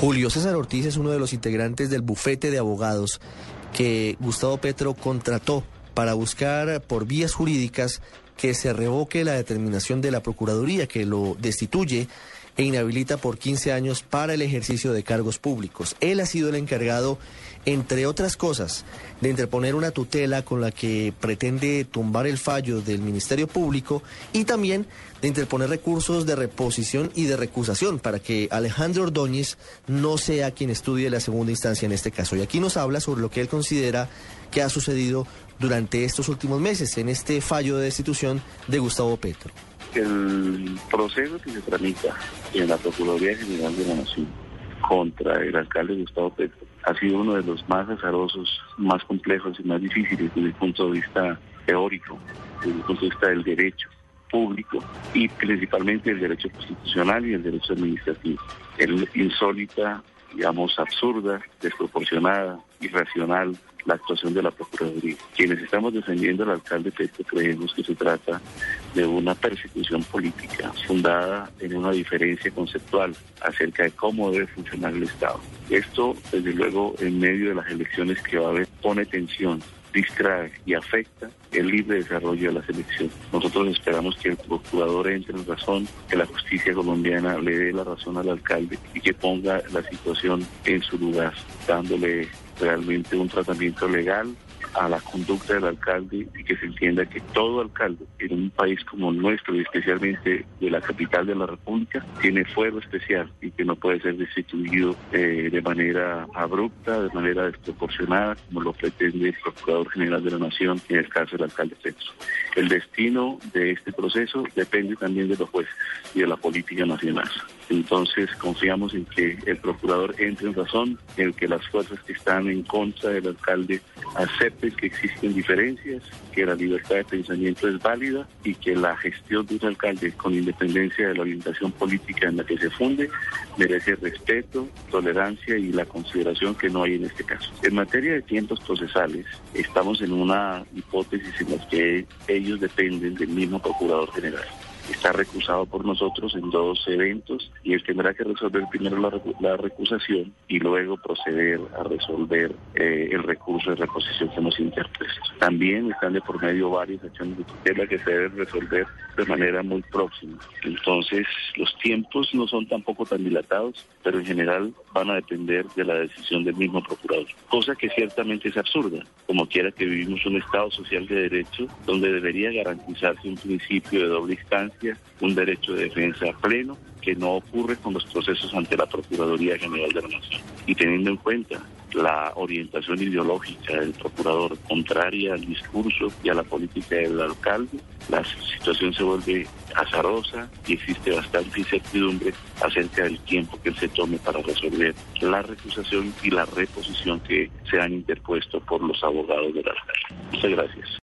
Julio César Ortiz es uno de los integrantes del bufete de abogados que Gustavo Petro contrató para buscar por vías jurídicas que se revoque la determinación de la Procuraduría que lo destituye e inhabilita por 15 años para el ejercicio de cargos públicos. Él ha sido el encargado, entre otras cosas, de interponer una tutela con la que pretende tumbar el fallo del Ministerio Público y también de interponer recursos de reposición y de recusación para que Alejandro Ordóñez no sea quien estudie la segunda instancia en este caso. Y aquí nos habla sobre lo que él considera que ha sucedido durante estos últimos meses en este fallo de destitución de Gustavo Petro el proceso que se tramita en la Procuraduría General de la Nación contra el alcalde Gustavo Petro ha sido uno de los más azarosos, más complejos y más difíciles desde el punto de vista teórico, desde el punto de vista del derecho público y principalmente el derecho constitucional y el derecho administrativo. El insólita, digamos, absurda, desproporcionada, irracional la actuación de la Procuraduría. Quienes estamos defendiendo al alcalde Petro creemos que se trata de una persecución política fundada en una diferencia conceptual acerca de cómo debe funcionar el Estado. Esto, desde luego, en medio de las elecciones que va a haber, pone tensión distrae y afecta el libre desarrollo de las elecciones. Nosotros esperamos que el procurador entre en razón, que la justicia colombiana le dé la razón al alcalde y que ponga la situación en su lugar, dándole realmente un tratamiento legal a la conducta del alcalde y que se entienda que todo alcalde en un país como nuestro y especialmente de la capital de la República tiene fuero especial y que no puede ser destituido eh, de manera abrupta, de manera desproporcionada, como lo pretende el Procurador General de la Nación en el caso del alcalde Petro. El destino de este proceso depende también de los jueces y de la política nacional. Entonces confiamos en que el procurador entre en razón, en que las fuerzas que están en contra del alcalde acepten que existen diferencias, que la libertad de pensamiento es válida y que la gestión de un alcalde con independencia de la orientación política en la que se funde merece respeto, tolerancia y la consideración que no hay en este caso. En materia de tiempos procesales, estamos en una hipótesis en la que ellos dependen del mismo Procurador General está recusado por nosotros en dos eventos y él tendrá que resolver primero la, recusación y luego proceder a resolver eh, el recurso de reposición que nos interpuesto. También están de por medio varias acciones de tutela que se deben resolver de manera muy próxima. Entonces, los tiempos no son tampoco tan dilatados, pero en general van a depender de la decisión del mismo procurador, cosa que ciertamente es absurda, como quiera que vivimos un Estado social de derecho donde debería garantizarse un principio de doble instancia un derecho de defensa pleno que no ocurre con los procesos ante la Procuraduría General de la Nación. Y teniendo en cuenta la orientación ideológica del procurador contraria al discurso y a la política del alcalde, la situación se vuelve azarosa y existe bastante incertidumbre acerca del tiempo que se tome para resolver la recusación y la reposición que se han interpuesto por los abogados del alcalde. Muchas gracias.